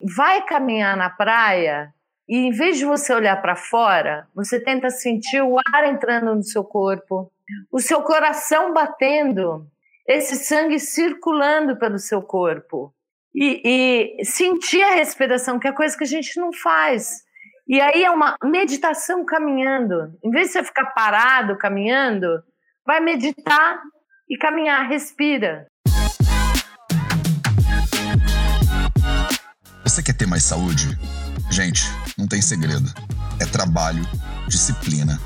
vai caminhar na praia e em vez de você olhar para fora, você tenta sentir o ar entrando no seu corpo, o seu coração batendo, esse sangue circulando pelo seu corpo. E, e sentir a respiração, que é coisa que a gente não faz. E aí é uma meditação caminhando. Em vez de você ficar parado caminhando, vai meditar e caminhar, respira. Você quer ter mais saúde? Gente, não tem segredo. É trabalho, disciplina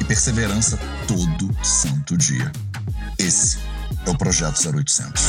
e perseverança todo santo dia. Esse é o Projeto 0800.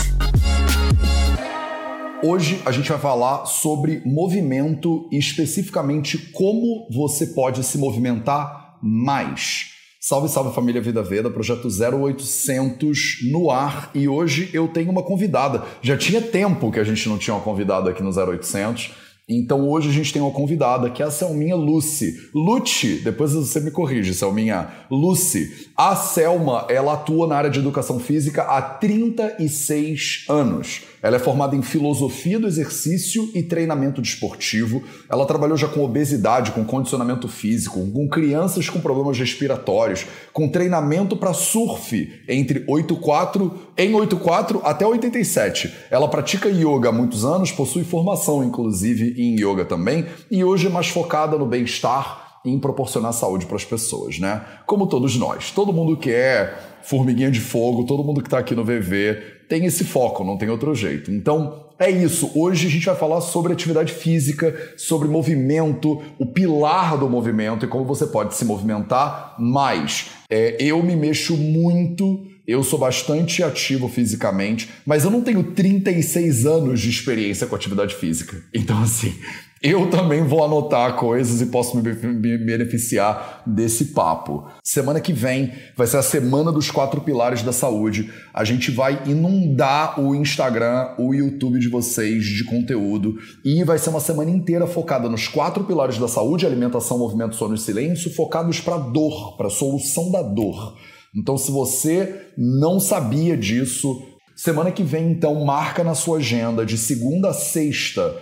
Hoje a gente vai falar sobre movimento e especificamente como você pode se movimentar mais. Salve, salve família Vida Veda, projeto 0800 no ar e hoje eu tenho uma convidada. Já tinha tempo que a gente não tinha uma convidada aqui no 0800 então hoje a gente tem uma convidada que é a Selminha Lucy. Lucy, depois você me corrige, Selminha. Lucy. A Selma, ela atua na área de educação física há 36 anos. Ela é formada em filosofia do exercício e treinamento desportivo. Ela trabalhou já com obesidade, com condicionamento físico, com crianças com problemas respiratórios, com treinamento para surf entre 84 em 84 até 87. Ela pratica yoga há muitos anos, possui formação inclusive em yoga também e hoje é mais focada no bem-estar em proporcionar saúde para as pessoas, né? Como todos nós. Todo mundo quer formiguinha de fogo, todo mundo que está aqui no VV tem esse foco, não tem outro jeito. Então, é isso. Hoje a gente vai falar sobre atividade física, sobre movimento, o pilar do movimento e como você pode se movimentar mais. É, eu me mexo muito. Eu sou bastante ativo fisicamente, mas eu não tenho 36 anos de experiência com atividade física. Então, assim, eu também vou anotar coisas e posso me beneficiar desse papo. Semana que vem vai ser a semana dos quatro pilares da saúde. A gente vai inundar o Instagram, o YouTube de vocês de conteúdo e vai ser uma semana inteira focada nos quatro pilares da saúde: alimentação, movimento, sono e silêncio, focados para dor, para solução da dor. Então, se você não sabia disso, semana que vem então marca na sua agenda de segunda a sexta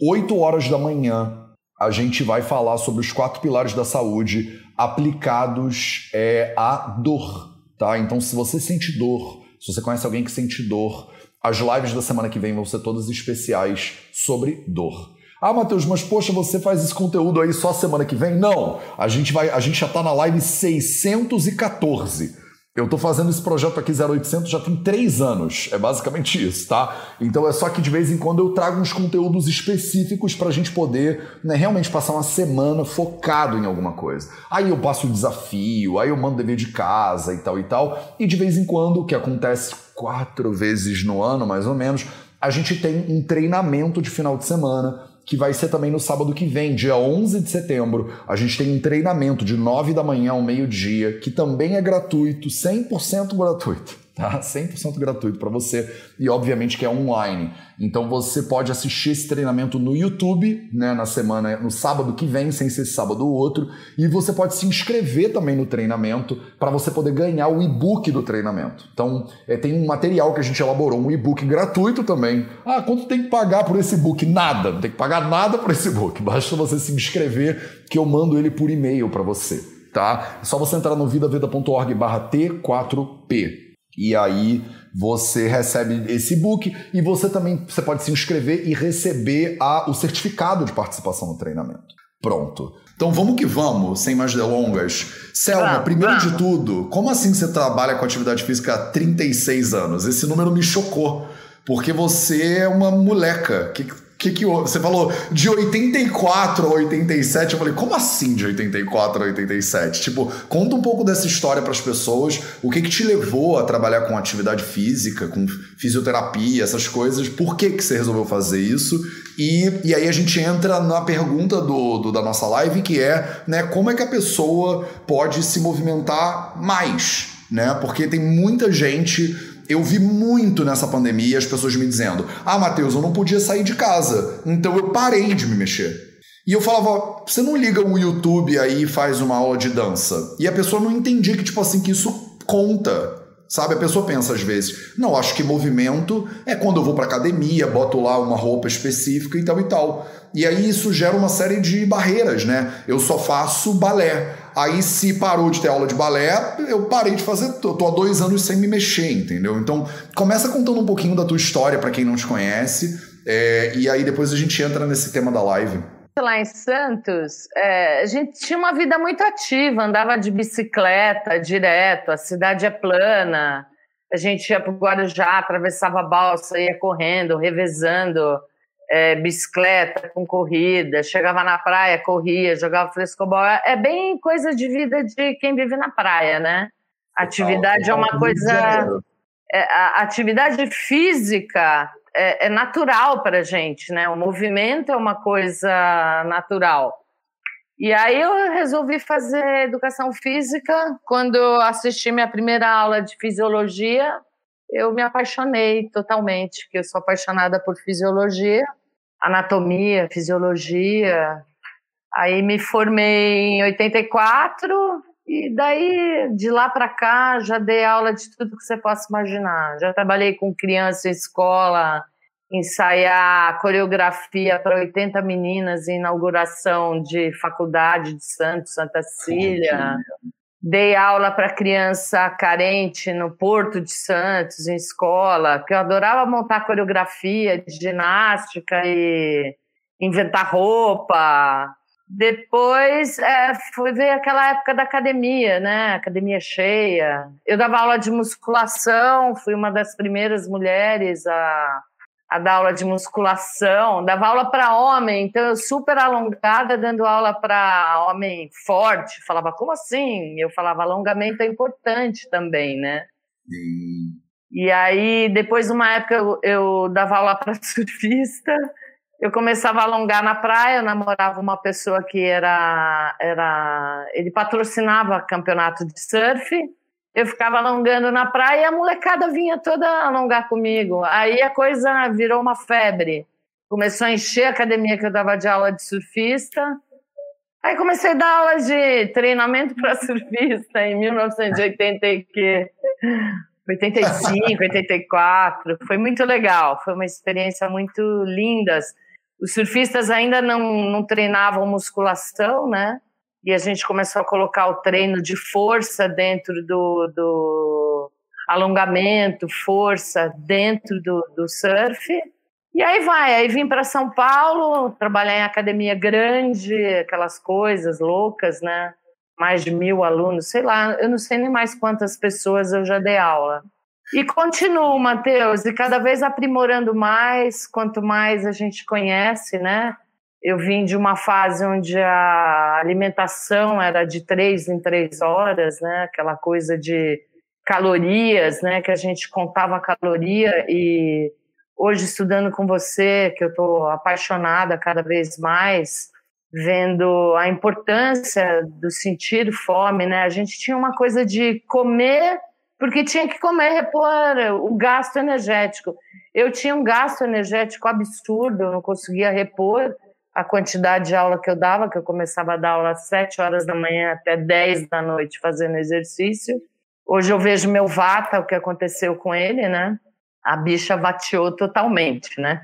8 horas da manhã, a gente vai falar sobre os quatro pilares da saúde aplicados é, à dor, tá? Então, se você sente dor, se você conhece alguém que sente dor, as lives da semana que vem vão ser todas especiais sobre dor. Ah, Matheus, mas poxa, você faz esse conteúdo aí só semana que vem? Não, a gente vai, a gente já está na live 614. Eu estou fazendo esse projeto aqui 0800 já tem três anos, é basicamente isso, tá? Então é só que de vez em quando eu trago uns conteúdos específicos para a gente poder né, realmente passar uma semana focado em alguma coisa. Aí eu passo o desafio, aí eu mando dever de casa e tal e tal. E de vez em quando, o que acontece quatro vezes no ano mais ou menos, a gente tem um treinamento de final de semana que vai ser também no sábado que vem, dia 11 de setembro. A gente tem um treinamento de 9 da manhã ao meio-dia, que também é gratuito, 100% gratuito tá? 100% gratuito para você e obviamente que é online. Então você pode assistir esse treinamento no YouTube, né, na semana, no sábado que vem, sem ser sábado ou outro, e você pode se inscrever também no treinamento para você poder ganhar o e-book do treinamento. Então é, tem um material que a gente elaborou, um e-book gratuito também. Ah, quanto tem que pagar por esse e-book? Nada, não tem que pagar nada por esse e-book. Basta você se inscrever que eu mando ele por e-mail para você. Tá? É só você entrar no vidaveda.org/t4p. E aí você recebe esse e-book e você também você pode se inscrever e receber a, o certificado de participação no treinamento. Pronto. Então vamos que vamos, sem mais delongas. Selma, primeiro de tudo, como assim você trabalha com atividade física há 36 anos? Esse número me chocou, porque você é uma moleca. Que, que, que você falou de 84 a 87? Eu falei, como assim de 84 a 87? Tipo, conta um pouco dessa história para as pessoas. O que, que te levou a trabalhar com atividade física, com fisioterapia, essas coisas? Por que, que você resolveu fazer isso? E, e aí a gente entra na pergunta do, do, da nossa live, que é né, como é que a pessoa pode se movimentar mais? Né? Porque tem muita gente eu vi muito nessa pandemia as pessoas me dizendo: Ah, Matheus, eu não podia sair de casa, então eu parei de me mexer. E eu falava: Você não liga o YouTube aí e faz uma aula de dança? E a pessoa não entendia que, tipo assim, que isso conta. Sabe, a pessoa pensa às vezes, não, acho que movimento é quando eu vou para academia, boto lá uma roupa específica e tal e tal. E aí isso gera uma série de barreiras, né? Eu só faço balé. Aí se parou de ter aula de balé, eu parei de fazer, eu tô há dois anos sem me mexer, entendeu? Então começa contando um pouquinho da tua história para quem não te conhece, é, e aí depois a gente entra nesse tema da live lá em Santos, é, a gente tinha uma vida muito ativa, andava de bicicleta direto, a cidade é plana, a gente ia para o Guarujá, atravessava a balsa, ia correndo, revezando é, bicicleta com corrida, chegava na praia, corria, jogava frescobol. É bem coisa de vida de quem vive na praia, né? Atividade é uma coisa. É, a atividade física é, é natural para a gente, né? O movimento é uma coisa natural. E aí eu resolvi fazer educação física. Quando assisti minha primeira aula de fisiologia, eu me apaixonei totalmente, que eu sou apaixonada por fisiologia, anatomia, fisiologia. Aí me formei em 84 e daí de lá para cá já dei aula de tudo que você possa imaginar. Já trabalhei com criança em escola, ensaiar coreografia para 80 meninas em inauguração de faculdade de Santos, Santa Cecília. Dei aula para criança carente no Porto de Santos, em escola, que eu adorava montar coreografia de ginástica e inventar roupa. Depois é, foi ver aquela época da academia, né? Academia cheia. Eu dava aula de musculação, fui uma das primeiras mulheres a, a dar aula de musculação. Dava aula para homem, então eu super alongada, dando aula para homem forte. Falava, como assim? Eu falava, alongamento é importante também, né? Sim. E aí, depois de uma época, eu, eu dava aula para surfista eu começava a alongar na praia, eu namorava uma pessoa que era, era. Ele patrocinava campeonato de surf. Eu ficava alongando na praia e a molecada vinha toda alongar comigo. Aí a coisa virou uma febre. Começou a encher a academia que eu dava de aula de surfista. Aí comecei a dar aula de treinamento para surfista em 1980 que 85, 84. Foi muito legal, foi uma experiência muito linda. Os surfistas ainda não, não treinavam musculação, né? E a gente começou a colocar o treino de força dentro do, do alongamento, força dentro do, do surf. E aí vai, aí vim para São Paulo, trabalhar em academia grande, aquelas coisas loucas, né? Mais de mil alunos, sei lá, eu não sei nem mais quantas pessoas eu já dei aula. E continuo, Matheus, e cada vez aprimorando mais, quanto mais a gente conhece, né? Eu vim de uma fase onde a alimentação era de três em três horas, né? Aquela coisa de calorias, né? Que a gente contava caloria e hoje estudando com você, que eu estou apaixonada cada vez mais, vendo a importância do sentir fome, né? A gente tinha uma coisa de comer porque tinha que comer, repor o gasto energético. Eu tinha um gasto energético absurdo, eu não conseguia repor a quantidade de aula que eu dava, que eu começava a dar aula às 7 horas da manhã até 10 da noite fazendo exercício. Hoje eu vejo meu vata, o que aconteceu com ele, né? A bicha vateou totalmente, né?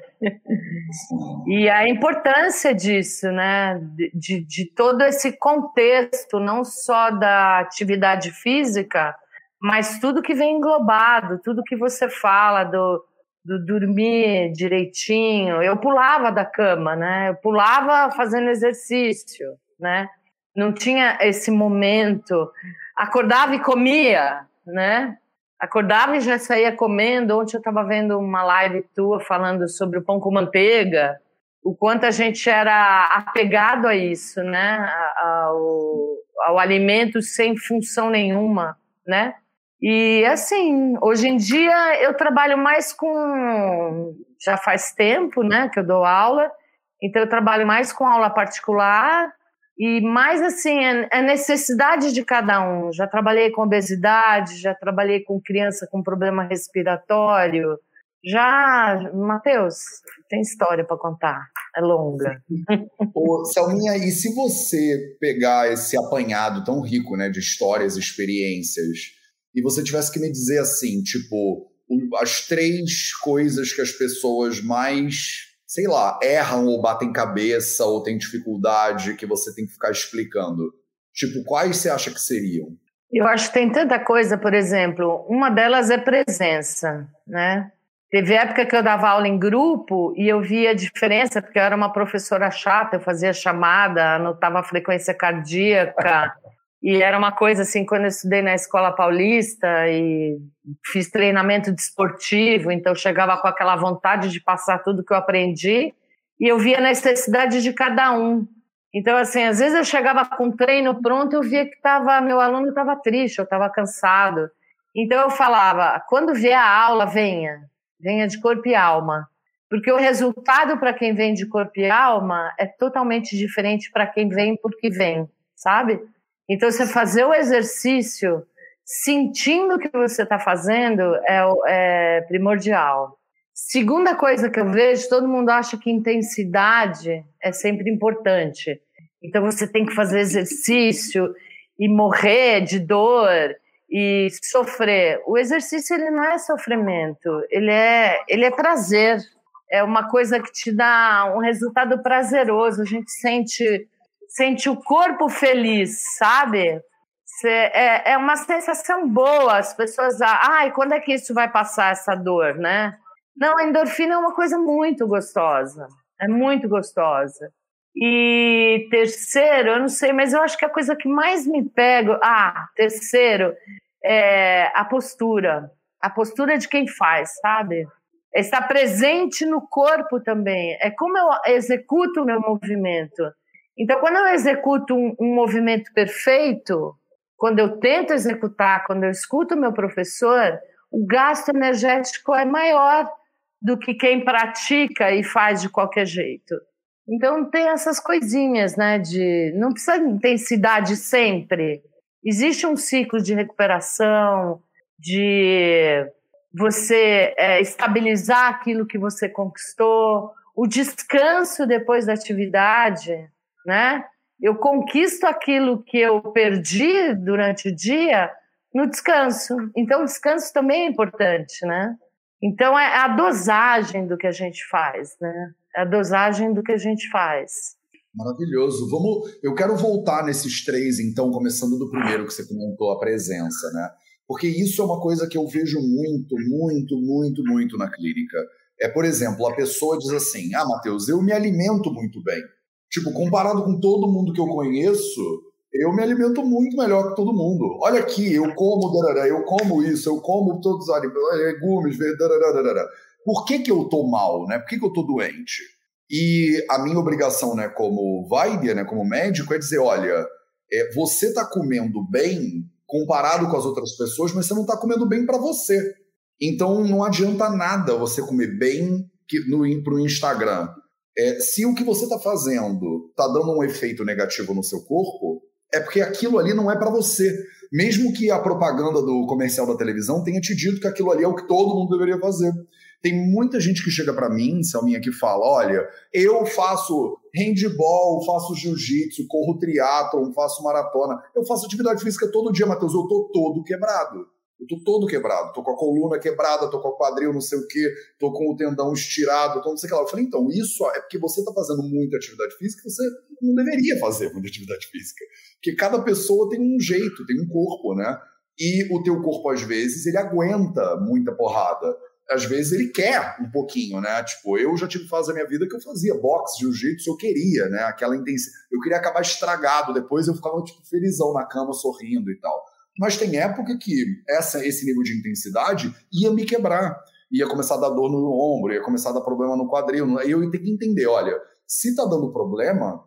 e a importância disso, né? De, de todo esse contexto, não só da atividade física, mas tudo que vem englobado, tudo que você fala do, do dormir direitinho, eu pulava da cama, né? Eu pulava fazendo exercício, né? Não tinha esse momento. Acordava e comia, né? Acordava e já saía comendo. Ontem eu estava vendo uma live tua falando sobre o pão com manteiga, o quanto a gente era apegado a isso, né? Ao, ao alimento sem função nenhuma, né? E assim, hoje em dia eu trabalho mais com. Já faz tempo né, que eu dou aula, então eu trabalho mais com aula particular e mais assim, é, é necessidade de cada um. Já trabalhei com obesidade, já trabalhei com criança com problema respiratório. Já, Matheus, tem história para contar, é longa. Ô, Selminha, e se você pegar esse apanhado tão rico né, de histórias, experiências, e você tivesse que me dizer assim, tipo, as três coisas que as pessoas mais, sei lá, erram ou batem cabeça ou têm dificuldade que você tem que ficar explicando. Tipo, quais você acha que seriam? Eu acho que tem tanta coisa, por exemplo, uma delas é presença, né? Teve época que eu dava aula em grupo e eu via a diferença, porque eu era uma professora chata, eu fazia chamada, anotava a frequência cardíaca, e era uma coisa assim, quando eu estudei na Escola Paulista e fiz treinamento desportivo, então eu chegava com aquela vontade de passar tudo que eu aprendi e eu via a necessidade de cada um. Então, assim, às vezes eu chegava com treino pronto, eu via que tava, meu aluno estava triste, eu estava cansado. Então eu falava, quando vier a aula, venha, venha de corpo e alma. Porque o resultado para quem vem de corpo e alma é totalmente diferente para quem vem porque vem, sabe? Então, você fazer o exercício sentindo o que você está fazendo é, é primordial. Segunda coisa que eu vejo, todo mundo acha que intensidade é sempre importante. Então você tem que fazer exercício e morrer de dor e sofrer. O exercício ele não é sofrimento, ele é ele é prazer. É uma coisa que te dá um resultado prazeroso. A gente sente sente o corpo feliz, sabe? É, é uma sensação boa. As pessoas, ai, quando é que isso vai passar essa dor, né? Não, a endorfina é uma coisa muito gostosa. É muito gostosa. E terceiro, eu não sei, mas eu acho que a coisa que mais me pega. Ah, terceiro, é a postura. A postura de quem faz, sabe? Estar presente no corpo também. É como eu executo o meu movimento. Então, quando eu executo um, um movimento perfeito, quando eu tento executar, quando eu escuto o meu professor, o gasto energético é maior do que quem pratica e faz de qualquer jeito. Então tem essas coisinhas, né? De não precisa de intensidade sempre. Existe um ciclo de recuperação, de você é, estabilizar aquilo que você conquistou, o descanso depois da atividade né? Eu conquisto aquilo que eu perdi durante o dia no descanso. Então, o descanso também é importante, né? Então, é a dosagem do que a gente faz, né? É a dosagem do que a gente faz. Maravilhoso. Vamos, eu quero voltar nesses três, então, começando do primeiro que você comentou, a presença, né? Porque isso é uma coisa que eu vejo muito, muito, muito, muito na clínica. É, por exemplo, a pessoa diz assim: Ah, Matheus, eu me alimento muito bem. Tipo, comparado com todo mundo que eu conheço, eu me alimento muito melhor que todo mundo. Olha aqui, eu como, darará, eu como isso, eu como todos os legumes, darará, Por que, que eu tô mal, né? Por que, que eu tô doente? E a minha obrigação, né, como Weider, né, como médico, é dizer, olha, é, você tá comendo bem comparado com as outras pessoas, mas você não tá comendo bem para você. Então não adianta nada você comer bem no, pro Instagram é, se o que você está fazendo está dando um efeito negativo no seu corpo, é porque aquilo ali não é para você. Mesmo que a propaganda do comercial da televisão tenha te dito que aquilo ali é o que todo mundo deveria fazer. Tem muita gente que chega para mim, Selminha, que fala: olha, eu faço handball, faço jiu-jitsu, corro triatlon, faço maratona, eu faço atividade física todo dia, Matheus, eu tô todo quebrado. Eu tô todo quebrado, tô com a coluna quebrada, tô com o quadril não sei o quê, tô com o tendão estirado, tô não sei o que lá. Eu falei, então, isso é porque você tá fazendo muita atividade física você não deveria fazer muita atividade física. Porque cada pessoa tem um jeito, tem um corpo, né? E o teu corpo, às vezes, ele aguenta muita porrada. Às vezes ele quer um pouquinho, né? Tipo, eu já tive fase da minha vida que eu fazia boxe, jiu-jitsu, eu queria, né? Aquela intensidade. Eu queria acabar estragado, depois eu ficava, tipo, felizão na cama, sorrindo e tal. Mas tem época que essa, esse nível de intensidade ia me quebrar. Ia começar a dar dor no ombro, ia começar a dar problema no quadril. Aí eu ter que entender, olha, se está dando problema,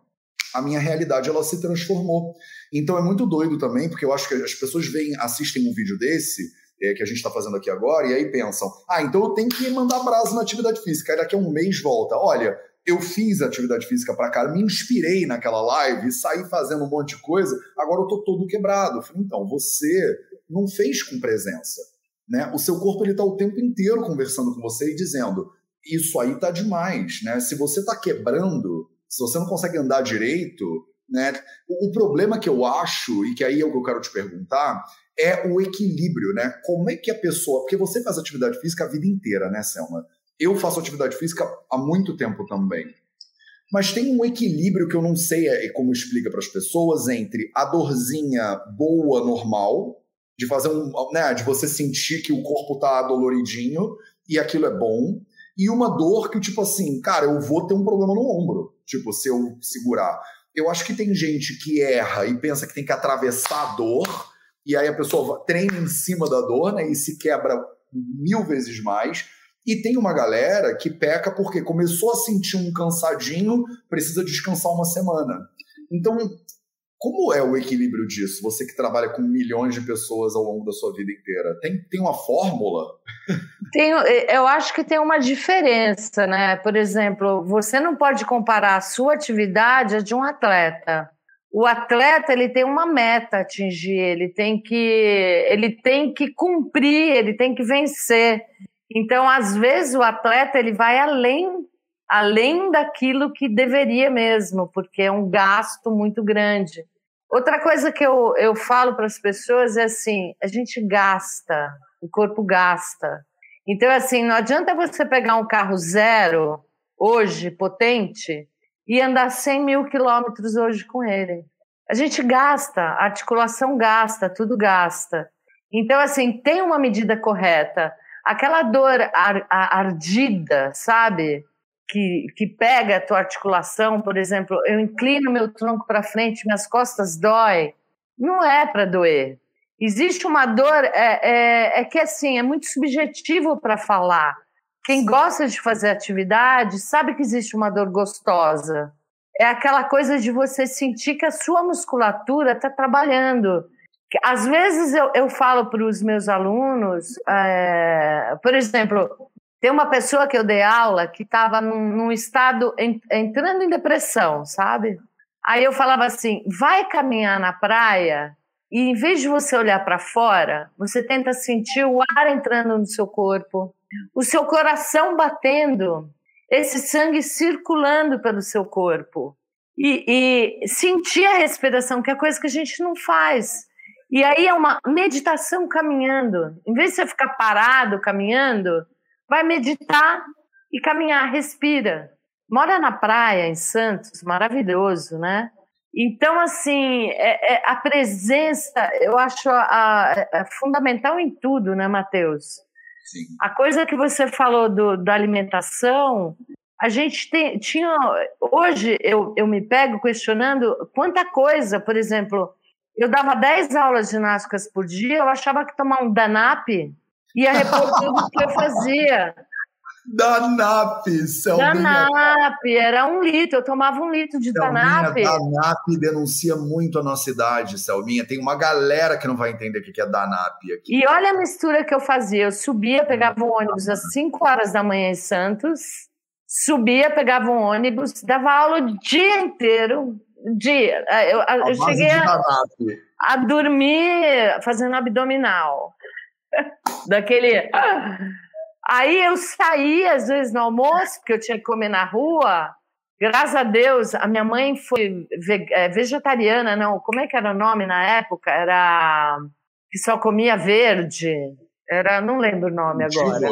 a minha realidade ela se transformou. Então é muito doido também, porque eu acho que as pessoas veem, assistem um vídeo desse, é, que a gente está fazendo aqui agora, e aí pensam, ah, então eu tenho que mandar brasa na atividade física. Aí daqui a um mês volta. Olha, eu fiz atividade física pra cara, me inspirei naquela live, saí fazendo um monte de coisa, agora eu tô todo quebrado. Eu falei, então, você não fez com presença. Né? O seu corpo ele tá o tempo inteiro conversando com você e dizendo, isso aí tá demais. Né? Se você tá quebrando, se você não consegue andar direito, né? O, o problema que eu acho, e que aí é o que eu quero te perguntar, é o equilíbrio, né? Como é que a pessoa. Porque você faz atividade física a vida inteira, né, Selma? Eu faço atividade física há muito tempo também. Mas tem um equilíbrio que eu não sei é, como explica para as pessoas entre a dorzinha boa, normal, de fazer um. Né, de você sentir que o corpo tá doloridinho e aquilo é bom, e uma dor que, tipo assim, cara, eu vou ter um problema no ombro, tipo, se eu segurar. Eu acho que tem gente que erra e pensa que tem que atravessar a dor, e aí a pessoa treina em cima da dor, né, e se quebra mil vezes mais. E tem uma galera que peca porque começou a sentir um cansadinho, precisa descansar uma semana. Então, como é o equilíbrio disso? Você que trabalha com milhões de pessoas ao longo da sua vida inteira, tem, tem uma fórmula? Tem, eu acho que tem uma diferença, né? Por exemplo, você não pode comparar a sua atividade a de um atleta. O atleta ele tem uma meta a atingir, ele tem que ele tem que cumprir, ele tem que vencer. Então, às vezes o atleta ele vai além além daquilo que deveria mesmo, porque é um gasto muito grande. Outra coisa que eu, eu falo para as pessoas é assim: a gente gasta, o corpo gasta. Então, assim, não adianta você pegar um carro zero, hoje, potente, e andar 100 mil quilômetros hoje com ele. A gente gasta, a articulação gasta, tudo gasta. Então, assim, tem uma medida correta. Aquela dor ar, ardida, sabe? que, que pega a tua articulação, por exemplo, eu inclino meu tronco para frente, minhas costas dói, não é para doer. Existe uma dor, é, é, é que assim, é muito subjetivo para falar. Quem gosta de fazer atividade sabe que existe uma dor gostosa. É aquela coisa de você sentir que a sua musculatura está trabalhando. Às vezes eu, eu falo para os meus alunos, é, por exemplo, tem uma pessoa que eu dei aula que estava num, num, estado en, entrando em depressão, sabe? Aí eu falava assim: vai caminhar na praia e em vez de você olhar para fora, você tenta sentir o ar entrando no seu corpo, o seu coração batendo, esse sangue circulando pelo seu corpo. E, e sentir a respiração, que é coisa que a gente não faz. E aí é uma meditação caminhando. Em vez de você ficar parado caminhando, vai meditar e caminhar, respira. Mora na praia, em Santos, maravilhoso, né? Então, assim, é, é, a presença, eu acho a, a, é fundamental em tudo, né, Matheus? Sim. A coisa que você falou do, da alimentação, a gente tem, tinha. Hoje eu, eu me pego questionando quanta coisa, por exemplo, eu dava 10 aulas ginásticas por dia, eu achava que tomar um Danap ia repor tudo que eu fazia. Danap, Danap, era um litro, eu tomava um litro de Danap. Danap denuncia muito a nossa idade, Selminha. Tem uma galera que não vai entender o que é Danap aqui. E olha a mistura que eu fazia. Eu subia, pegava um ônibus às 5 horas da manhã em Santos, subia, pegava um ônibus, dava aula o dia inteiro. Dia. Eu, eu cheguei a, a dormir fazendo abdominal. Daquele. Aí eu saí, às vezes, no almoço, porque eu tinha que comer na rua. Graças a Deus, a minha mãe foi é, vegetariana, não. Como é que era o nome na época? Era. que só comia verde. Era. Não lembro o nome agora.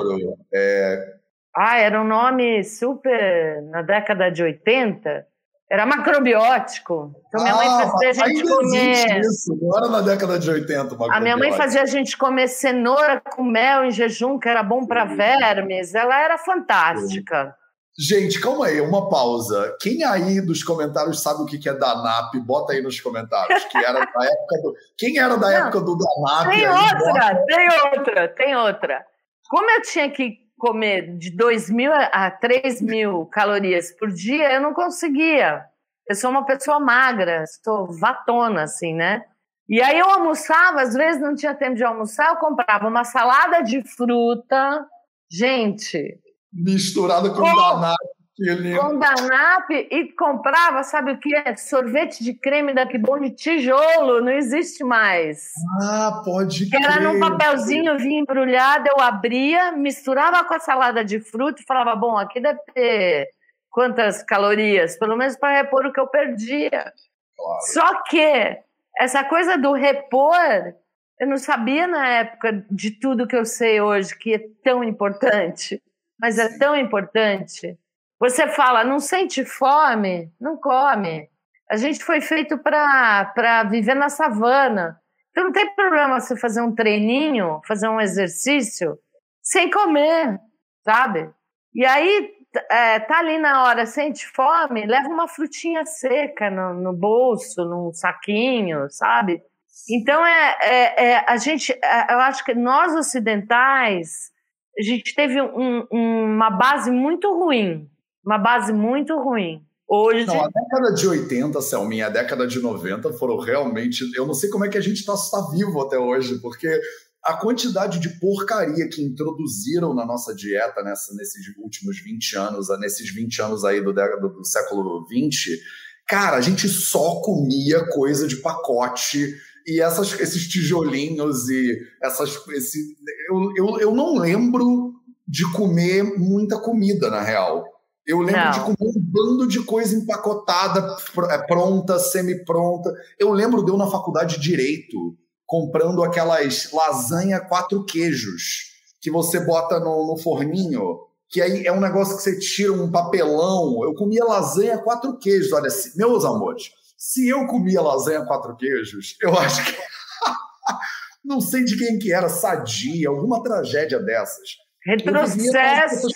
É... Ah, era um nome super. na década de 80. Era macrobiótico. Então minha mãe ah, fazia a gente comer. Isso, não era na década de 80. A minha mãe fazia a gente comer cenoura com mel em jejum, que era bom para vermes. Ela era fantástica. Gente, calma aí, uma pausa. Quem aí dos comentários sabe o que é Danap? Bota aí nos comentários. Que era da época do... Quem era da não, época do Danap? Tem aí, outra, bota... tem outra, tem outra. Como eu tinha que comer de 2 mil a 3 mil calorias por dia, eu não conseguia. Eu sou uma pessoa magra, sou vatona, assim, né? E aí eu almoçava, às vezes não tinha tempo de almoçar, eu comprava uma salada de fruta. Gente. Misturada com, com danado com Danap e comprava, sabe o que é? Sorvete de creme da Bom de tijolo, não existe mais. Ah, pode que Era num papelzinho, vinha embrulhado, eu abria, misturava com a salada de fruta e falava, bom, aqui deve ter quantas calorias? Pelo menos para repor o que eu perdia. Claro. Só que essa coisa do repor Eu não sabia na época de tudo que eu sei hoje, que é tão importante, mas é tão importante. Você fala, não sente fome? Não come. A gente foi feito para viver na savana. Então não tem problema você fazer um treininho, fazer um exercício sem comer, sabe? E aí é, tá ali na hora, sente fome, leva uma frutinha seca no, no bolso, num saquinho, sabe? Então é, é, é, a gente, é, eu acho que nós ocidentais a gente teve um, uma base muito ruim, uma base muito ruim. Hoje. Não, a década de 80, Selminha, a década de 90 foram realmente. Eu não sei como é que a gente está tá vivo até hoje, porque a quantidade de porcaria que introduziram na nossa dieta nessa, nesses últimos 20 anos, nesses 20 anos aí do, do, do século 20, cara, a gente só comia coisa de pacote e essas, esses tijolinhos e essas. Esse, eu, eu, eu não lembro de comer muita comida, na real. Eu lembro não. de comer um bando de coisa empacotada, é, pronta, semi-pronta. Eu lembro de eu na faculdade de Direito comprando aquelas lasanha quatro queijos que você bota no, no forninho, que aí é um negócio que você tira um papelão. Eu comia lasanha quatro queijos. Olha, meus amores, se eu comia lasanha quatro queijos, eu acho que. não sei de quem que era, sadia, alguma tragédia dessas. Retrocesso.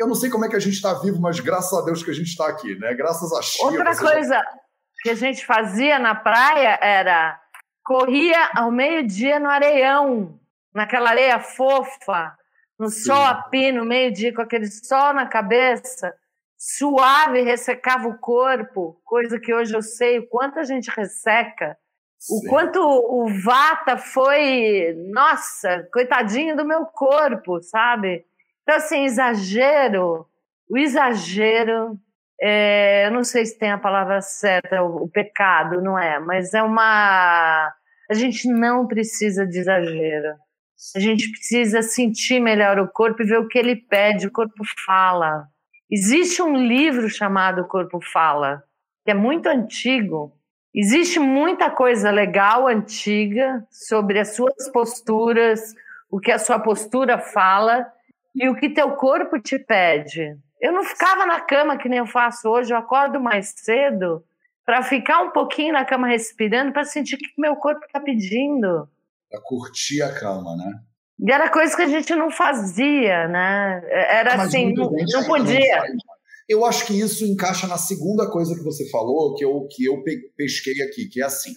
Eu não sei como é que a gente está vivo, mas graças a Deus que a gente está aqui, né? Graças a Chico. Outra coisa já... que a gente fazia na praia era corria ao meio-dia no areião, naquela areia fofa, no sol a pino, meio-dia, com aquele sol na cabeça, suave, ressecava o corpo, coisa que hoje eu sei o quanto a gente resseca, Sim. o quanto o Vata foi, nossa, coitadinho do meu corpo, sabe? Então, assim, exagero, o exagero, é, eu não sei se tem a palavra certa, o, o, pecado, não é? Mas é uma. A gente não precisa de exagero. A gente precisa sentir melhor o corpo e ver o que ele pede. O corpo fala. Existe um livro chamado Corpo Fala, que é muito antigo. Existe muita coisa legal, antiga, sobre as suas posturas, o que a sua postura fala e o que teu corpo te pede. Eu não ficava na cama que nem eu faço hoje, eu acordo mais cedo para ficar um pouquinho na cama respirando, para sentir o que meu corpo está pedindo. Para curtir a cama, né? E era coisa que a gente não fazia, né? Era ah, assim, não, não podia. Não eu acho que isso encaixa na segunda coisa que você falou, que eu, que eu pesquei aqui, que é assim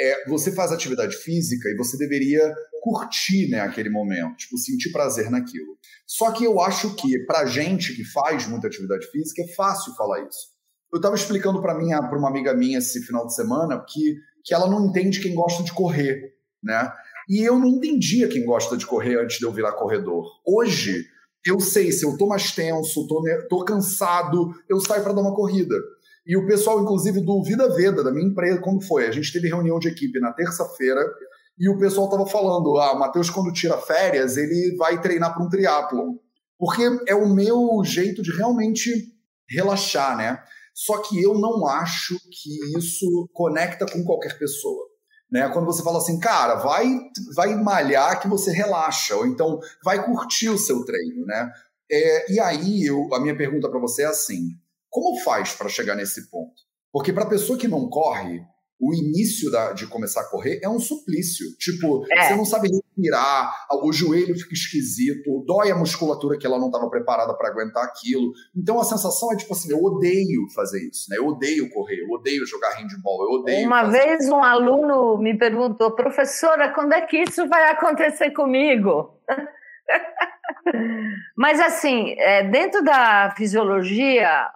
é, você faz atividade física e você deveria curtir né, aquele momento, tipo, sentir prazer naquilo. Só que eu acho que, pra gente que faz muita atividade física, é fácil falar isso. Eu estava explicando para minha, para uma amiga minha esse final de semana que, que ela não entende quem gosta de correr, né? E eu não entendia quem gosta de correr antes de eu virar corredor. Hoje, eu sei se eu tô mais tenso, tô, tô cansado, eu saio para dar uma corrida. E o pessoal, inclusive, do Vida Veda, da minha empresa, como foi? A gente teve reunião de equipe na terça-feira e o pessoal estava falando: ah, o Matheus, quando tira férias, ele vai treinar para um triatlon. Porque é o meu jeito de realmente relaxar, né? Só que eu não acho que isso conecta com qualquer pessoa. Né? Quando você fala assim, cara, vai, vai malhar que você relaxa, ou então vai curtir o seu treino, né? É, e aí, eu, a minha pergunta para você é assim: como faz para chegar nesse ponto? Porque para pessoa que não corre, o início da, de começar a correr é um suplício. Tipo, é. você não sabe respirar, o joelho fica esquisito, dói a musculatura que ela não estava preparada para aguentar aquilo. Então a sensação é tipo assim: eu odeio fazer isso, né? Eu odeio correr, eu odeio jogar handball, eu odeio. Uma vez um aluno me perguntou, professora, quando é que isso vai acontecer comigo? Mas, assim, é, dentro da fisiologia,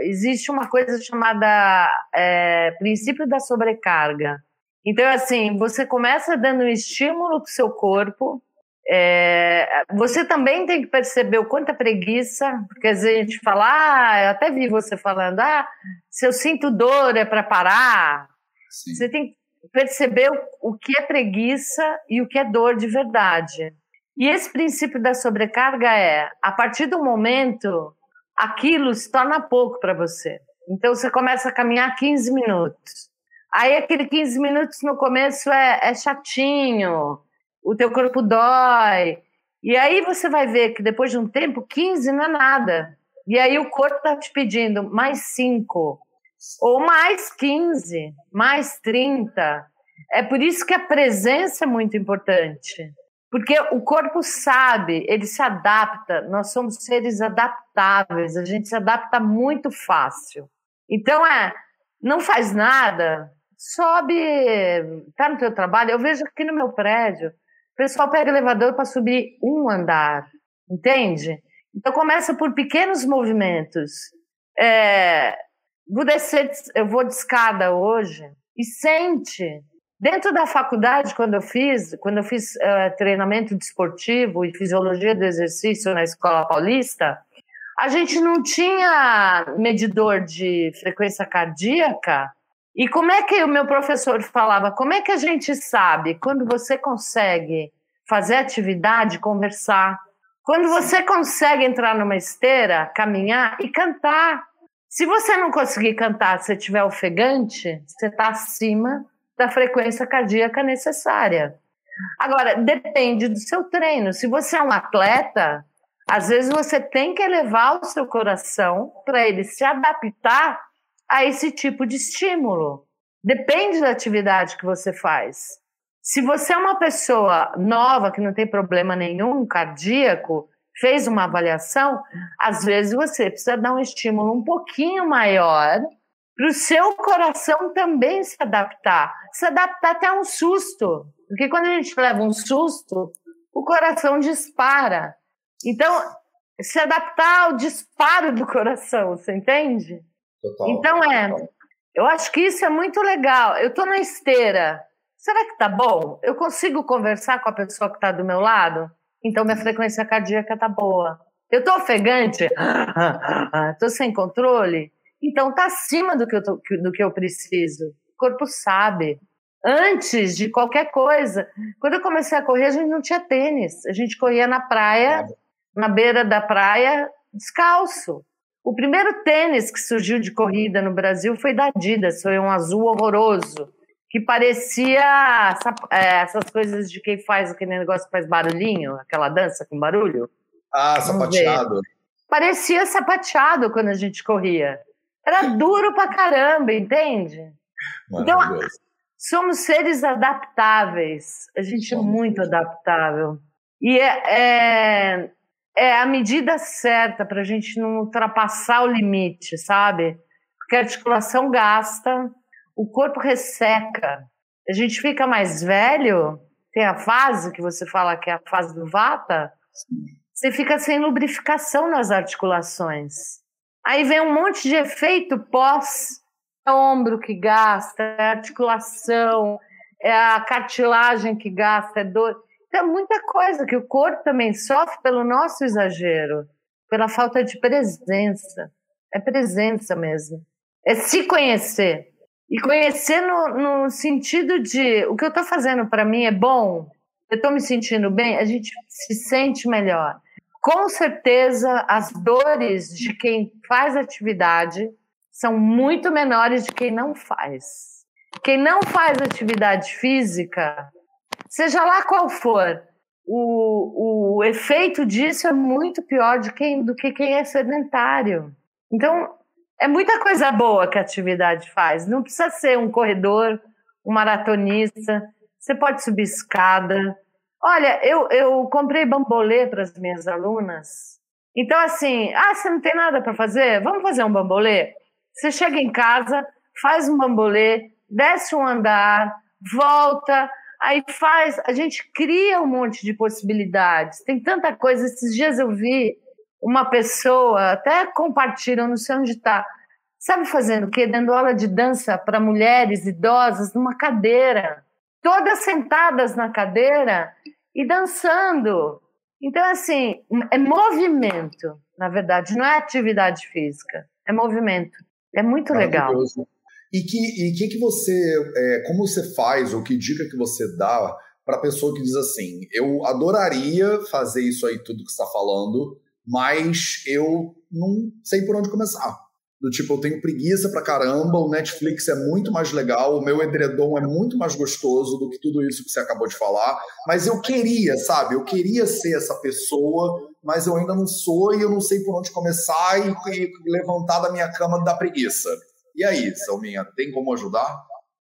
existe uma coisa chamada é, princípio da sobrecarga. Então, assim, você começa dando um estímulo para o seu corpo, é, você também tem que perceber o quanto é preguiça, porque às vezes a gente fala, ah, eu até vi você falando, ah, se eu sinto dor é para parar. Sim. Você tem que perceber o, o que é preguiça e o que é dor de verdade. E esse princípio da sobrecarga é, a partir do momento, aquilo se torna pouco para você. Então você começa a caminhar 15 minutos. Aí aquele 15 minutos no começo é, é chatinho, o teu corpo dói. E aí você vai ver que depois de um tempo, 15 não é nada. E aí o corpo está te pedindo mais 5, ou mais 15, mais 30. É por isso que a presença é muito importante. Porque o corpo sabe, ele se adapta, nós somos seres adaptáveis, a gente se adapta muito fácil. Então é, não faz nada, sobe, tá no teu trabalho. Eu vejo aqui no meu prédio, o pessoal pega elevador para subir um andar, entende? Então começa por pequenos movimentos. É, vou descer, eu vou de escada hoje e sente. Dentro da faculdade, quando eu fiz, quando eu fiz uh, treinamento desportivo e fisiologia do exercício na Escola Paulista, a gente não tinha medidor de frequência cardíaca e como é que o meu professor falava? Como é que a gente sabe quando você consegue fazer atividade, conversar? Quando você consegue entrar numa esteira, caminhar e cantar. Se você não conseguir cantar, se estiver ofegante, você está acima da frequência cardíaca necessária. Agora, depende do seu treino. Se você é um atleta, às vezes você tem que elevar o seu coração para ele se adaptar a esse tipo de estímulo. Depende da atividade que você faz. Se você é uma pessoa nova, que não tem problema nenhum cardíaco, fez uma avaliação, às vezes você precisa dar um estímulo um pouquinho maior para o seu coração também se adaptar. Se adaptar até a um susto. Porque quando a gente leva um susto, o coração dispara. Então, se adaptar ao disparo do coração, você entende? Total, então é, total. eu acho que isso é muito legal. Eu estou na esteira. Será que tá bom? Eu consigo conversar com a pessoa que está do meu lado? Então minha frequência cardíaca tá boa. Eu tô ofegante? Estou sem controle? Então tá acima do que eu, tô, do que eu preciso. O corpo sabe. Antes de qualquer coisa, quando eu comecei a correr, a gente não tinha tênis. A gente corria na praia, na beira da praia, descalço. O primeiro tênis que surgiu de corrida no Brasil foi da Adidas, foi um azul horroroso, que parecia é, essas coisas de quem faz aquele negócio que faz barulhinho, aquela dança com barulho. Ah, sapateado. Parecia sapateado quando a gente corria. Era duro pra caramba, entende? Então, somos seres adaptáveis. A gente é muito adaptável. E é, é é a medida certa para a gente não ultrapassar o limite, sabe? Porque a articulação gasta, o corpo resseca. A gente fica mais velho, tem a fase que você fala que é a fase do vata, você fica sem lubrificação nas articulações. Aí vem um monte de efeito pós, é o ombro que gasta, é a articulação, é a cartilagem que gasta, é dor. Tem muita coisa que o corpo também sofre pelo nosso exagero, pela falta de presença. É presença mesmo. É se conhecer. E conhecer no, no sentido de o que eu estou fazendo para mim é bom, eu estou me sentindo bem, a gente se sente melhor. Com certeza, as dores de quem faz atividade são muito menores de quem não faz. Quem não faz atividade física seja lá qual for, o, o efeito disso é muito pior de quem, do que quem é sedentário. Então, é muita coisa boa que a atividade faz. Não precisa ser um corredor, um maratonista. Você pode subir escada. Olha, eu, eu comprei bambolê para as minhas alunas. Então, assim, ah, você não tem nada para fazer? Vamos fazer um bambolê? Você chega em casa, faz um bambolê, desce um andar, volta, Aí faz, a gente cria um monte de possibilidades. Tem tanta coisa. Esses dias eu vi uma pessoa, até compartilham, não sei onde está, sabe fazendo o quê? Dando aula de dança para mulheres idosas numa cadeira, todas sentadas na cadeira e dançando. Então, assim, é movimento, na verdade, não é atividade física, é movimento. É muito legal. E que, e que, que você, é, como você faz, ou que dica que você dá para a pessoa que diz assim: eu adoraria fazer isso aí, tudo que está falando, mas eu não sei por onde começar. Do tipo, eu tenho preguiça pra caramba, o Netflix é muito mais legal, o meu edredom é muito mais gostoso do que tudo isso que você acabou de falar. Mas eu queria, sabe? Eu queria ser essa pessoa, mas eu ainda não sou e eu não sei por onde começar e, e levantar da minha cama da preguiça. E aí, Salminha, tem como ajudar?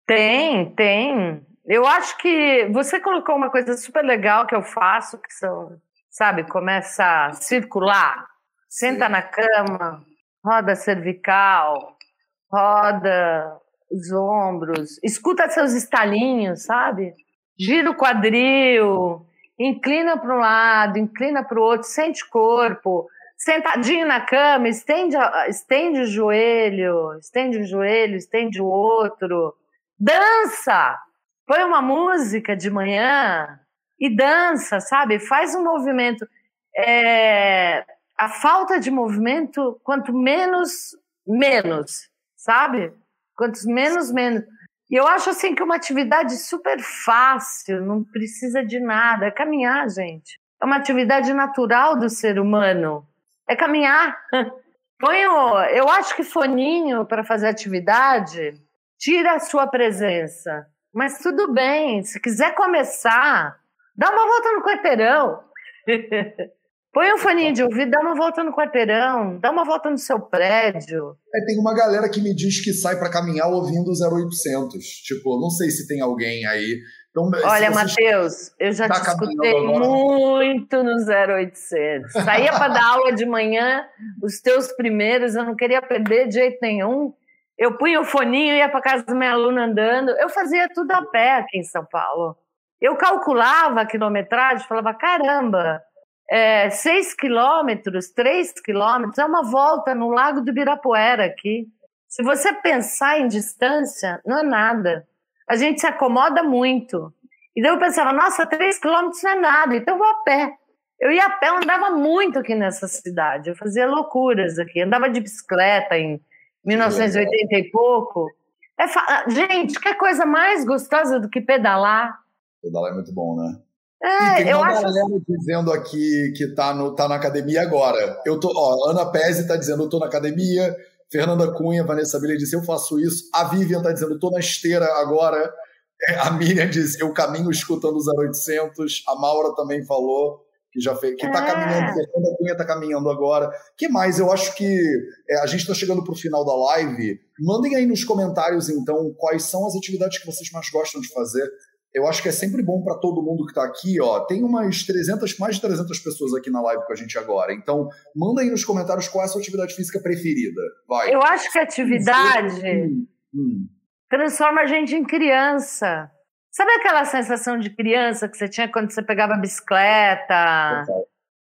Tem, tem. Eu acho que você colocou uma coisa super legal que eu faço, que são, sabe, começa a circular. Senta Sim. na cama, roda cervical, roda os ombros, escuta seus estalinhos, sabe? Gira o quadril, inclina para um lado, inclina para o outro, sente corpo, sentadinho na cama, estende, estende o joelho, estende o joelho, estende o outro, dança, põe uma música de manhã e dança, sabe? Faz um movimento. É, a falta de movimento, quanto menos, menos, sabe? Quanto menos, menos. E eu acho assim que uma atividade super fácil, não precisa de nada, é caminhar, gente. É uma atividade natural do ser humano. É caminhar. Põe o, eu acho que foninho para fazer atividade tira a sua presença. Mas tudo bem, se quiser começar, dá uma volta no quarteirão. Põe um foninho de ouvido, dá uma volta no quarteirão, dá uma volta no seu prédio. É, tem uma galera que me diz que sai para caminhar ouvindo 0800. Tipo, não sei se tem alguém aí. Então, Olha, Matheus, eu já tá te escutei muito no 0800. Saía para dar aula de manhã, os teus primeiros, eu não queria perder de jeito nenhum. Eu punha o foninho, ia para casa da minha aluna andando. Eu fazia tudo a pé aqui em São Paulo. Eu calculava a quilometragem, falava, caramba, é, seis quilômetros, três quilômetros, é uma volta no Lago do Ibirapuera aqui. Se você pensar em distância, não é nada. A gente se acomoda muito. E daí eu pensava, nossa, três quilômetros não é nada, então eu vou a pé. Eu ia a pé, eu andava muito aqui nessa cidade, eu fazia loucuras aqui, andava de bicicleta em 1980 e pouco. É fa... Gente, que coisa mais gostosa do que pedalar? Pedalar é muito bom, né? É, e tem uma galera acho... dizendo aqui que tá, no, tá na academia agora. Eu tô, ó, Ana Pese tá dizendo, eu tô na academia. Fernanda Cunha, Vanessa Bilha disse, eu faço isso. A Vivian tá dizendo, eu tô na esteira agora. É, a Miriam diz, eu caminho escutando os 0800. A Maura também falou que já fez, que tá é. caminhando, Fernanda Cunha tá caminhando agora. que mais? Eu acho que é, a gente está chegando pro final da live. Mandem aí nos comentários, então, quais são as atividades que vocês mais gostam de fazer eu acho que é sempre bom para todo mundo que está aqui, ó. Tem umas 300, mais de 300 pessoas aqui na live com a gente agora. Então, manda aí nos comentários qual é a sua atividade física preferida. Vai. Eu acho que a atividade hum, hum. transforma a gente em criança. Sabe aquela sensação de criança que você tinha quando você pegava a bicicleta?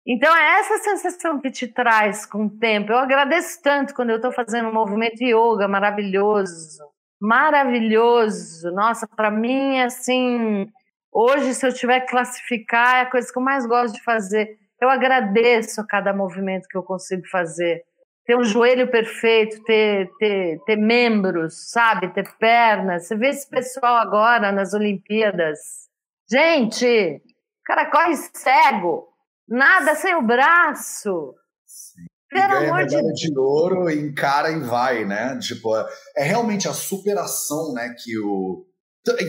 Então, é essa sensação que te traz com o tempo. Eu agradeço tanto quando eu estou fazendo um movimento de yoga maravilhoso maravilhoso. Nossa, para mim, assim, hoje, se eu tiver que classificar, é a coisa que eu mais gosto de fazer. Eu agradeço a cada movimento que eu consigo fazer. Ter um joelho perfeito, ter, ter, ter membros, sabe? Ter pernas. Você vê esse pessoal agora nas Olimpíadas. Gente, o cara corre cego, nada sem o braço. Pelo ganha amor medalha de... de ouro, encara e vai, né? Tipo, é realmente a superação, né, que o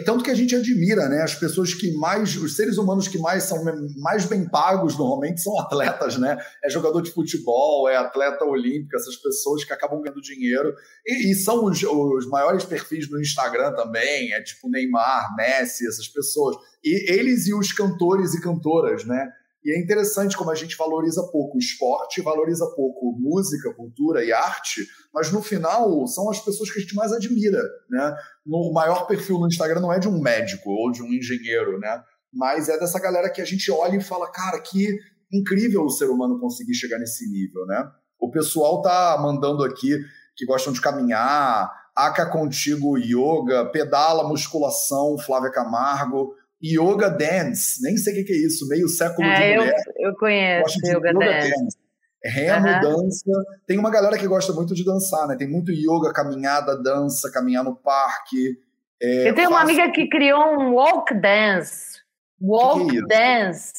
tanto que a gente admira, né? As pessoas que mais, os seres humanos que mais são mais bem pagos normalmente são atletas, né? É jogador de futebol, é atleta olímpico, essas pessoas que acabam ganhando dinheiro e, e são os, os, maiores perfis no Instagram também, é tipo Neymar, Messi, essas pessoas. E eles e os cantores e cantoras, né? E é interessante como a gente valoriza pouco esporte, valoriza pouco música, cultura e arte, mas no final são as pessoas que a gente mais admira, né? O maior perfil no Instagram não é de um médico ou de um engenheiro, né? Mas é dessa galera que a gente olha e fala, cara, que incrível o ser humano conseguir chegar nesse nível, né? O pessoal tá mandando aqui que gostam de caminhar, Aca Contigo Yoga, Pedala Musculação, Flávia Camargo, Yoga Dance, nem sei o que é isso, meio século é, de mulher. Eu, eu conheço Yoga, yoga Dance. dance. Remo, uhum. dança. Tem uma galera que gosta muito de dançar, né? Tem muito yoga, caminhada, dança, caminhar no parque. É, eu tenho uma amiga que criou um walk dance. Walk que que é dance.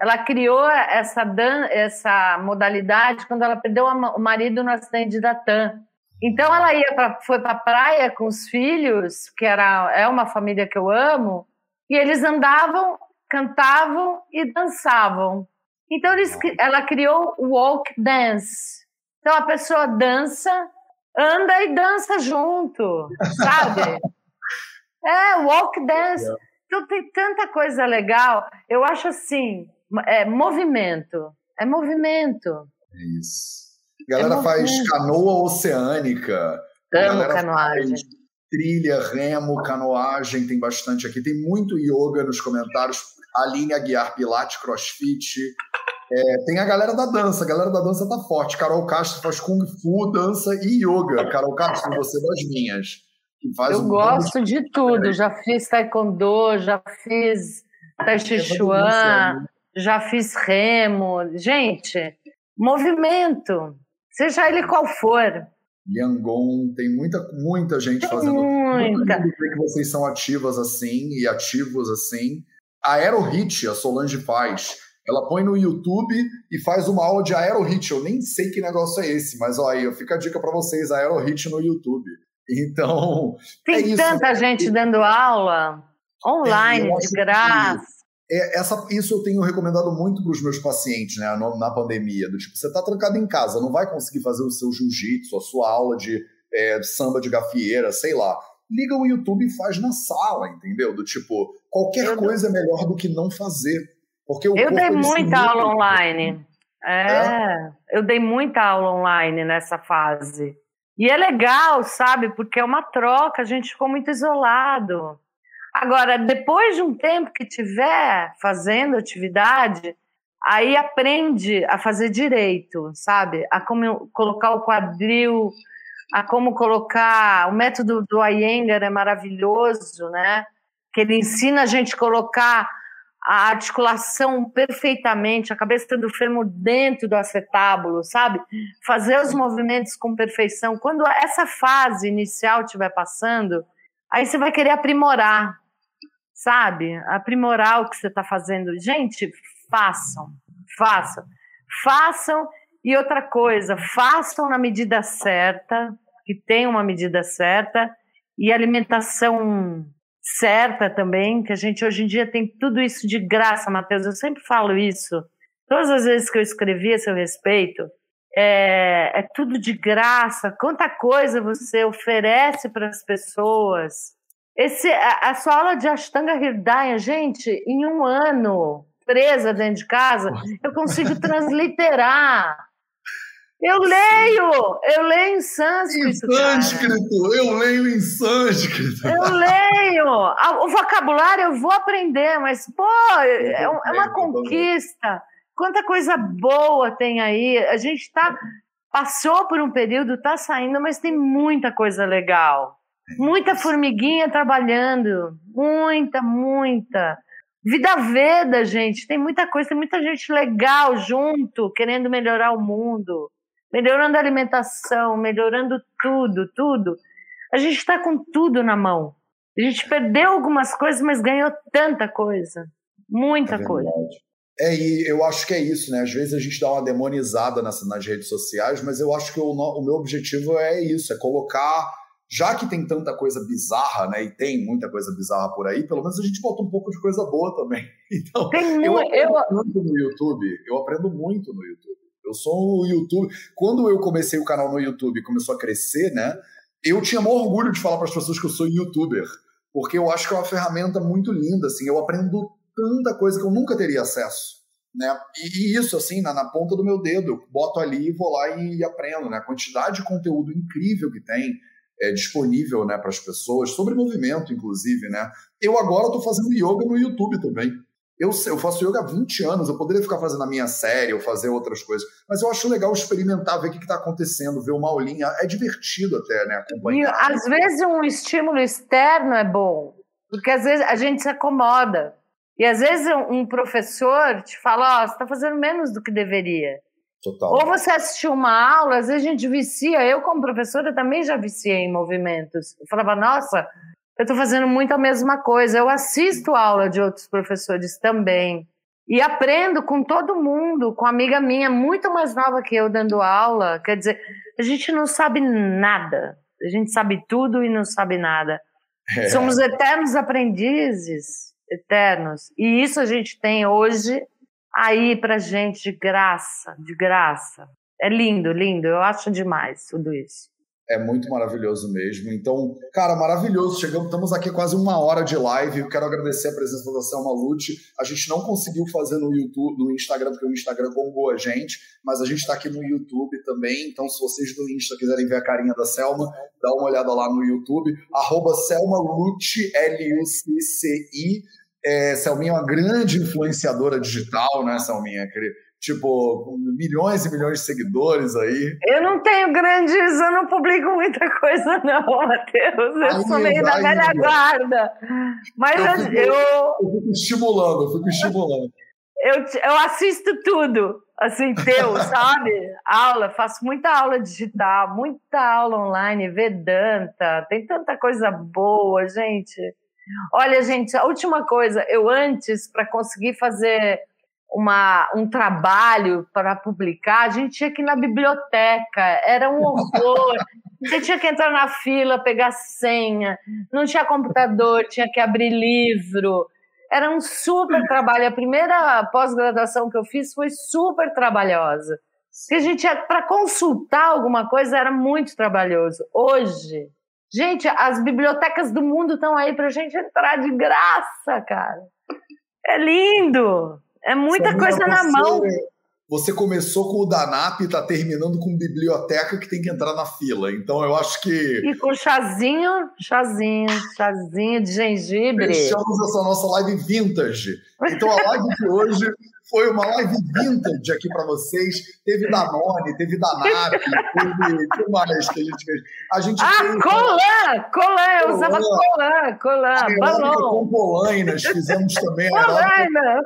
Ela criou essa, dan essa modalidade quando ela perdeu o marido no acidente de Datan. Então ela ia pra, foi para a praia com os filhos, que era é uma família que eu amo, e eles andavam, cantavam e dançavam. Então eles, ela criou o walk dance. Então a pessoa dança, anda e dança junto, sabe? é, walk dance. Então tem tanta coisa legal. Eu acho assim, é movimento. É movimento. É isso. A galera é faz canoa oceânica. Amo canoagem. Trilha, remo, canoagem, tem bastante aqui. Tem muito yoga nos comentários. Aline Aguiar, Pilates, Crossfit. É, tem a galera da dança. A galera da dança tá forte. Carol Castro faz Kung Fu, dança e yoga. Carol Castro, você das minhas. Eu um gosto de tudo. Já fiz taekwondo, já fiz tai chi chuan, já fiz remo. Gente, movimento, seja ele qual for. Yangon, tem muita, muita gente tem fazendo. Muita. que vocês são ativas assim e ativos assim. A Aerohit, a Solange faz. Ela põe no YouTube e faz uma aula de Aerohit. Eu nem sei que negócio é esse, mas ó, aí, fica a dica para vocês: Aerohit no YouTube. Então. Tem é tanta gente dando aula online, de graça. É, essa, isso eu tenho recomendado muito para os meus pacientes né, no, na pandemia. Do tipo, você está trancado em casa, não vai conseguir fazer o seu jiu-jitsu, a sua aula de é, samba de gafieira, sei lá. Liga o YouTube e faz na sala, entendeu? Do tipo, qualquer eu coisa não... é melhor do que não fazer. Porque o eu dei muita aula online. É, é, eu dei muita aula online nessa fase. E é legal, sabe? Porque é uma troca, a gente ficou muito isolado. Agora, depois de um tempo que tiver fazendo atividade, aí aprende a fazer direito, sabe? A como colocar o quadril, a como colocar. O método do Iyengar é maravilhoso, né? Que ele ensina a gente colocar a articulação perfeitamente, a cabeça do fêmur dentro do acetábulo, sabe? Fazer os movimentos com perfeição. Quando essa fase inicial estiver passando, aí você vai querer aprimorar, sabe? Aprimorar o que você está fazendo. Gente, façam, façam, façam. E outra coisa, façam na medida certa, que tem uma medida certa, e alimentação certa também, que a gente hoje em dia tem tudo isso de graça, Matheus. Eu sempre falo isso. Todas as vezes que eu escrevi a seu respeito, é, é tudo de graça. Quanta coisa você oferece para as pessoas. Esse, a, a, sua aula de Ashtanga Hridaya, gente, em um ano, presa dentro de casa, eu consigo transliterar eu leio! Eu leio em sânscrito. Em sânscrito! Cara. Eu leio em sânscrito. Eu leio! O vocabulário eu vou aprender, mas, pô, é, é uma conquista. Quanta coisa boa tem aí. A gente tá, passou por um período, está saindo, mas tem muita coisa legal. Muita formiguinha trabalhando. Muita, muita. Vida Veda, gente. Tem muita coisa, tem muita gente legal junto, querendo melhorar o mundo melhorando a alimentação, melhorando tudo, tudo. A gente está com tudo na mão. A gente perdeu algumas coisas, mas ganhou tanta coisa. Muita é coisa. É, e eu acho que é isso, né? Às vezes a gente dá uma demonizada nas, nas redes sociais, mas eu acho que o, o meu objetivo é isso, é colocar já que tem tanta coisa bizarra, né, e tem muita coisa bizarra por aí, pelo menos a gente bota um pouco de coisa boa também. Então, tem eu aprendo eu... muito no YouTube, eu aprendo muito no YouTube. Eu sou o YouTube. Quando eu comecei o canal no YouTube e começou a crescer, né? Eu tinha maior orgulho de falar para as pessoas que eu sou youtuber, porque eu acho que é uma ferramenta muito linda, assim. Eu aprendo tanta coisa que eu nunca teria acesso, né? E, isso, assim, na, na, ponta do meu dedo, eu boto ali, vou lá e, e aprendo, né? A quantidade de conteúdo incrível que tem é, disponível, né, para as pessoas sobre movimento, inclusive, né? Eu agora estou fazendo yoga no YouTube também. Eu, eu faço yoga há 20 anos, eu poderia ficar fazendo a minha série ou fazer outras coisas, mas eu acho legal experimentar, ver o que está acontecendo, ver uma aulinha. É divertido até, né? Acompanhar. E, às vezes um estímulo externo é bom, porque às vezes a gente se acomoda. E às vezes um professor te fala: Ó, oh, você está fazendo menos do que deveria. Total. Ou você assistiu uma aula, às vezes a gente vicia. Eu, como professora, também já viciei em movimentos. Eu falava: Nossa, eu estou fazendo muito a mesma coisa. Eu assisto aula de outros professores também. E aprendo com todo mundo, com amiga minha muito mais nova que eu dando aula. Quer dizer, a gente não sabe nada. A gente sabe tudo e não sabe nada. É. Somos eternos aprendizes, eternos. E isso a gente tem hoje aí pra gente de graça, de graça. É lindo, lindo. Eu acho demais tudo isso. É muito maravilhoso mesmo. Então, cara, maravilhoso. Chegamos, estamos aqui quase uma hora de live. Eu quero agradecer a presença da Selma Lute. A gente não conseguiu fazer no YouTube, no Instagram, porque o Instagram bombou a gente, mas a gente está aqui no YouTube também. Então, se vocês do Insta quiserem ver a carinha da Selma, dá uma olhada lá no YouTube. Arroba Selma Lute, L-U-C-C-I. É, Selminha é uma grande influenciadora digital, né, Selminha? tipo, milhões e milhões de seguidores aí. Eu não tenho grandes, eu não publico muita coisa, não, Matheus. Eu sou meio da velha guarda. Mas eu, eu, fico, eu, eu fico estimulando, eu fico estimulando. Eu, eu assisto tudo, assim, teu, sabe? Aula, faço muita aula digital, muita aula online, Vedanta, tem tanta coisa boa, gente. Olha, gente, a última coisa, eu antes, para conseguir fazer uma, um trabalho para publicar, a gente tinha que ir na biblioteca, era um horror. Você tinha que entrar na fila, pegar senha, não tinha computador, tinha que abrir livro. Era um super trabalho. A primeira pós-graduação que eu fiz foi super trabalhosa. Porque a gente, para consultar alguma coisa, era muito trabalhoso. Hoje, gente, as bibliotecas do mundo estão aí para a gente entrar de graça, cara. É lindo! É muita coisa na mão. Você começou com o Danap e está terminando com biblioteca que tem que entrar na fila. Então eu acho que. E com chazinho, chazinho, chazinho de gengibre. Fechamos essa nossa live vintage. Então a live de hoje foi uma live vintage aqui para vocês. Teve Danone, teve Danap, teve. O que mais que a gente fez? A gente ah, fez. Colan! Colan, eu usava colan, colan, balão. Com polainas, fizemos também. Polaina!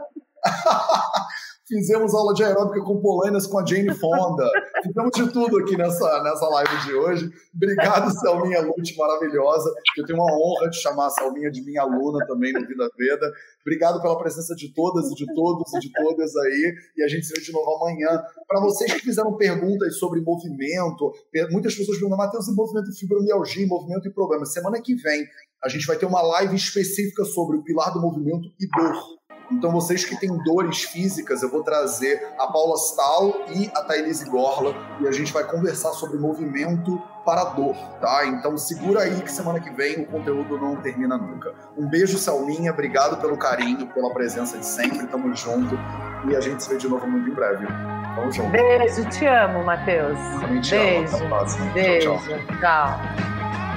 Fizemos aula de aeróbica com polainas com a Jane Fonda. Fizemos de tudo aqui nessa, nessa live de hoje. Obrigado, Selminha Lute, maravilhosa. Eu tenho uma honra de chamar a Selminha de minha aluna também no Vida Veda. Obrigado pela presença de todas e de todos e de todas aí. E a gente se vê de novo amanhã. Para vocês que fizeram perguntas sobre movimento, muitas pessoas perguntam, Matheus, e movimento e fibromialgia, movimento e problemas. Semana que vem a gente vai ter uma live específica sobre o pilar do movimento e dor. Então, vocês que têm dores físicas, eu vou trazer a Paula Stahl e a Thailise Gorla e a gente vai conversar sobre movimento para dor, tá? Então, segura aí que semana que vem o conteúdo não termina nunca. Um beijo, Selminha, obrigado pelo carinho, pela presença de sempre, tamo junto e a gente se vê de novo muito em breve. Tamo junto. Beijo, te amo, Matheus. Beijo. Amo. Até a próxima. Beijo. tchau. tchau. tchau.